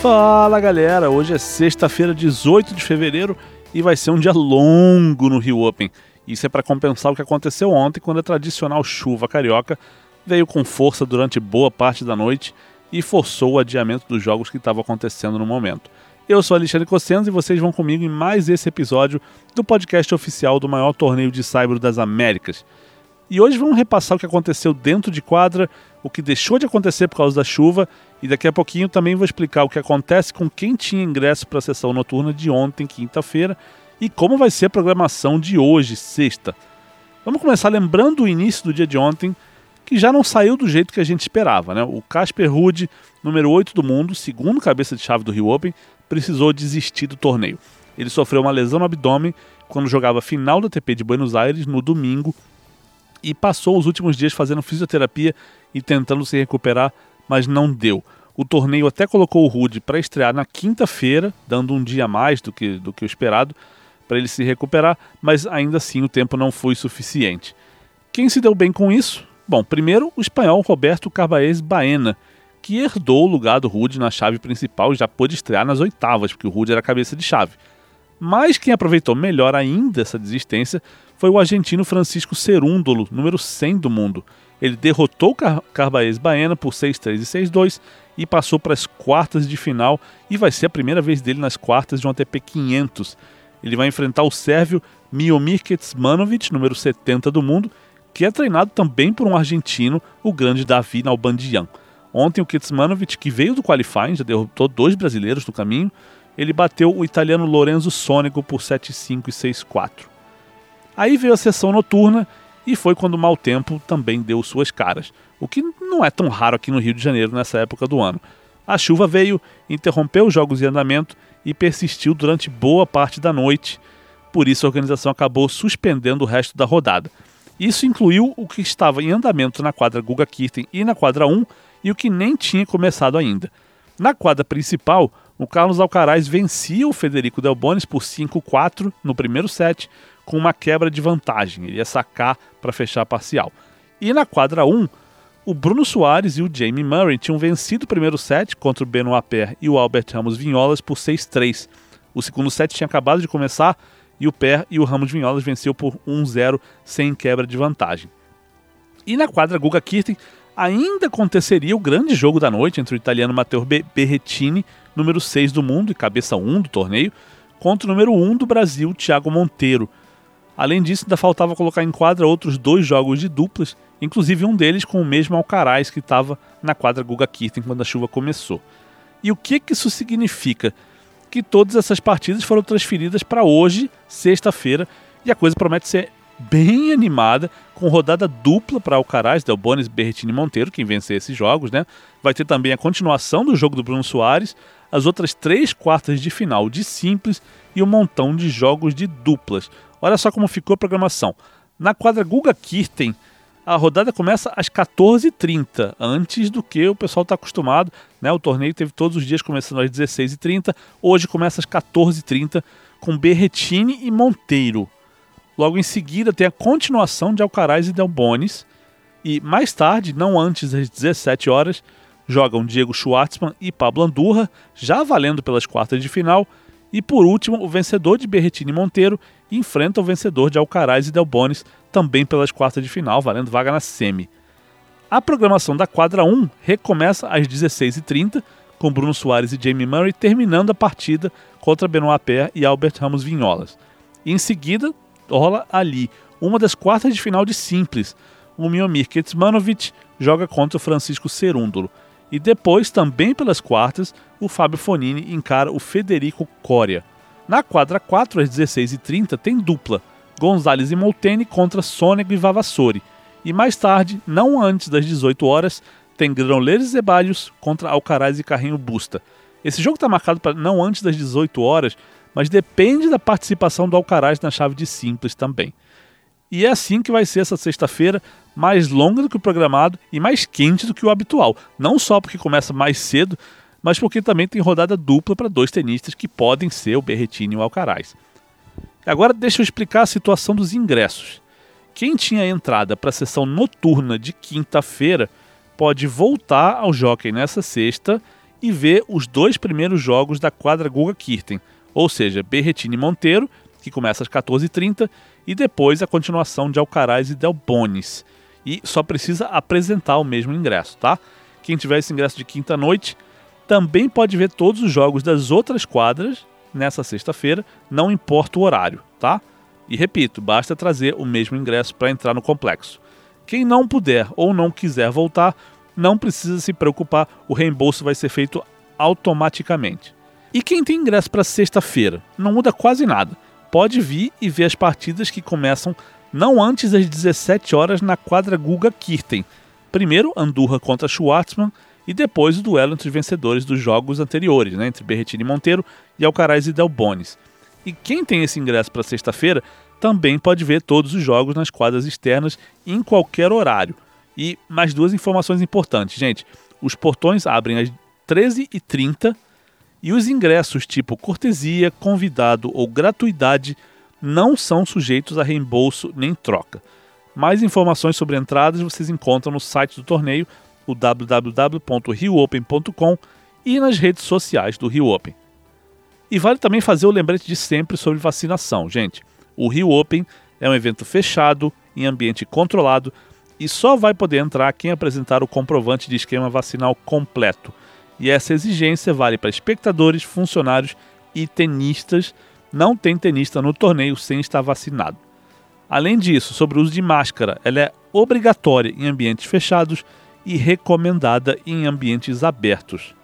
Fala galera, hoje é sexta-feira, 18 de fevereiro e vai ser um dia longo no Rio Open. Isso é para compensar o que aconteceu ontem, quando a tradicional chuva carioca veio com força durante boa parte da noite e forçou o adiamento dos jogos que estavam acontecendo no momento. Eu sou Alexandre Cossenzo e vocês vão comigo em mais esse episódio do podcast oficial do maior torneio de saibro das Américas. E hoje vamos repassar o que aconteceu dentro de quadra, o que deixou de acontecer por causa da chuva, e daqui a pouquinho também vou explicar o que acontece com quem tinha ingresso para a sessão noturna de ontem, quinta-feira, e como vai ser a programação de hoje, sexta. Vamos começar lembrando o início do dia de ontem, que já não saiu do jeito que a gente esperava. Né? O Casper Ruud, número 8 do mundo, segundo cabeça de chave do Rio Open, precisou desistir do torneio. Ele sofreu uma lesão no abdômen quando jogava a final da ATP de Buenos Aires no domingo e passou os últimos dias fazendo fisioterapia e tentando se recuperar, mas não deu. O torneio até colocou o Rude para estrear na quinta-feira, dando um dia a mais do que, do que o esperado para ele se recuperar, mas ainda assim o tempo não foi suficiente. Quem se deu bem com isso? Bom, primeiro o espanhol Roberto Carbaez Baena, que herdou o lugar do Rude na chave principal e já pôde estrear nas oitavas, porque o Rude era cabeça de chave. Mas quem aproveitou melhor ainda essa desistência foi o argentino Francisco Cerúndolo, número 100 do mundo. Ele derrotou Car Carbaez Baena por 6-3 e 6-2 e passou para as quartas de final e vai ser a primeira vez dele nas quartas de um ATP 500. Ele vai enfrentar o sérvio Miomir Kecmanovic, número 70 do mundo, que é treinado também por um argentino, o grande Davi Nalbandian. Ontem o Kecmanovic, que veio do qualifying, já derrotou dois brasileiros no caminho, ele bateu o italiano Lorenzo Sônego por 7-5 e 6-4. Aí veio a sessão noturna e foi quando o mau tempo também deu suas caras, o que não é tão raro aqui no Rio de Janeiro nessa época do ano. A chuva veio, interrompeu os jogos em andamento e persistiu durante boa parte da noite, por isso a organização acabou suspendendo o resto da rodada. Isso incluiu o que estava em andamento na quadra Guga Kirten e na quadra 1 e o que nem tinha começado ainda. Na quadra principal, o Carlos Alcaraz vencia o Federico Delbonis por 5-4 no primeiro set, com uma quebra de vantagem. Ele ia sacar para fechar a parcial. E na quadra 1, o Bruno Soares e o Jamie Murray tinham vencido o primeiro set contra o Benoit Paire e o Albert Ramos Vinholas por 6-3. O segundo set tinha acabado de começar e o Paire e o Ramos Vinholas venceu por 1-0 sem quebra de vantagem. E na quadra Guga Kirten ainda aconteceria o grande jogo da noite entre o italiano Matteo Berrettini número 6 do mundo e cabeça 1 do torneio, contra o número 1 do Brasil, Thiago Monteiro. Além disso, ainda faltava colocar em quadra outros dois jogos de duplas, inclusive um deles com o mesmo Alcaraz que estava na quadra Guga Kirten quando a chuva começou. E o que, que isso significa? Que todas essas partidas foram transferidas para hoje, sexta-feira, e a coisa promete ser bem animada, com rodada dupla para Alcaraz, Delbonis, Berrettini e Monteiro, quem vencer esses jogos, né? Vai ter também a continuação do jogo do Bruno Soares, as outras três quartas de final de simples e um montão de jogos de duplas. Olha só como ficou a programação. Na quadra Guga Kirten, a rodada começa às 14h30, antes do que o pessoal está acostumado. Né? O torneio teve todos os dias começando às 16h30, hoje começa às 14h30 com Berretini e Monteiro. Logo em seguida tem a continuação de Alcaraz e Delbonis. E mais tarde, não antes das 17 horas, jogam Diego Schwartzman e Pablo Andurra, já valendo pelas quartas de final. E por último, o vencedor de Berretini Monteiro enfrenta o vencedor de Alcaraz e Delbonis, também pelas quartas de final, valendo vaga na semi. A programação da quadra 1 recomeça às 16h30, com Bruno Soares e Jamie Murray terminando a partida contra Benoit Paire e Albert Ramos Vinholas. E em seguida, rola ali uma das quartas de final de simples. O Miomir Kecmanovic joga contra o Francisco Cerúndolo. E depois, também pelas quartas, o Fábio Fonini encara o Federico Coria. Na quadra 4, às 16h30, tem dupla. Gonzalez e Molteni contra Sônego e Vavassori. E mais tarde, não antes das 18 horas, tem Granollers e Zeballos contra Alcaraz e Carrinho Busta. Esse jogo está marcado para não antes das 18 horas, mas depende da participação do Alcaraz na chave de simples também. E é assim que vai ser essa sexta-feira, mais longa do que o programado e mais quente do que o habitual. Não só porque começa mais cedo, mas porque também tem rodada dupla para dois tenistas que podem ser o Berretini e o Alcaraz. Agora deixa eu explicar a situação dos ingressos. Quem tinha entrada para a sessão noturna de quinta-feira pode voltar ao Jockey nessa sexta e ver os dois primeiros jogos da quadra Guga Kirten, ou seja, Berretini Monteiro, que começa às 14h30, e depois a continuação de Alcaraz e Del Bonis. E só precisa apresentar o mesmo ingresso, tá? Quem tiver esse ingresso de quinta noite também pode ver todos os jogos das outras quadras nessa sexta-feira, não importa o horário, tá? E repito, basta trazer o mesmo ingresso para entrar no complexo. Quem não puder ou não quiser voltar, não precisa se preocupar, o reembolso vai ser feito automaticamente. E quem tem ingresso para sexta-feira, não muda quase nada. Pode vir e ver as partidas que começam não antes das 17 horas na quadra Guga Kirten. Primeiro Andurra contra Schwartzman e depois o duelo entre os vencedores dos jogos anteriores, né, entre Berretini Monteiro e Alcaraz e Del Bonis. E quem tem esse ingresso para sexta-feira também pode ver todos os jogos nas quadras externas em qualquer horário. E mais duas informações importantes, gente. Os portões abrem às 13h30 e os ingressos tipo cortesia, convidado ou gratuidade não são sujeitos a reembolso nem troca. Mais informações sobre entradas vocês encontram no site do torneio, o www.riopen.com e nas redes sociais do Rio Open. E vale também fazer o lembrete de sempre sobre vacinação, gente. O Rio Open é um evento fechado, em ambiente controlado, e só vai poder entrar quem apresentar o comprovante de esquema vacinal completo. E essa exigência vale para espectadores, funcionários e tenistas. Não tem tenista no torneio sem estar vacinado. Além disso, sobre o uso de máscara, ela é obrigatória em ambientes fechados e recomendada em ambientes abertos.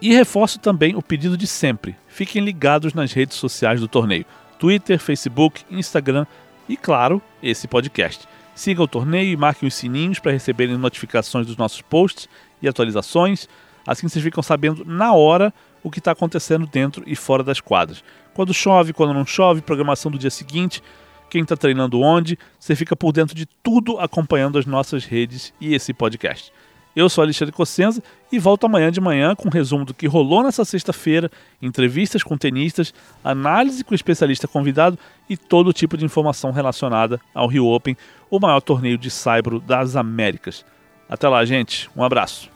E reforço também o pedido de sempre: fiquem ligados nas redes sociais do torneio: Twitter, Facebook, Instagram e, claro, esse podcast. Siga o torneio e marquem os sininhos para receberem notificações dos nossos posts e atualizações. Assim vocês ficam sabendo na hora o que está acontecendo dentro e fora das quadras. Quando chove, quando não chove, programação do dia seguinte, quem está treinando onde, você fica por dentro de tudo acompanhando as nossas redes e esse podcast. Eu sou Alexandre Cossenza e volto amanhã de manhã com um resumo do que rolou nessa sexta-feira, entrevistas com tenistas, análise com especialista convidado e todo tipo de informação relacionada ao Rio Open, o maior torneio de saibro das Américas. Até lá, gente. Um abraço.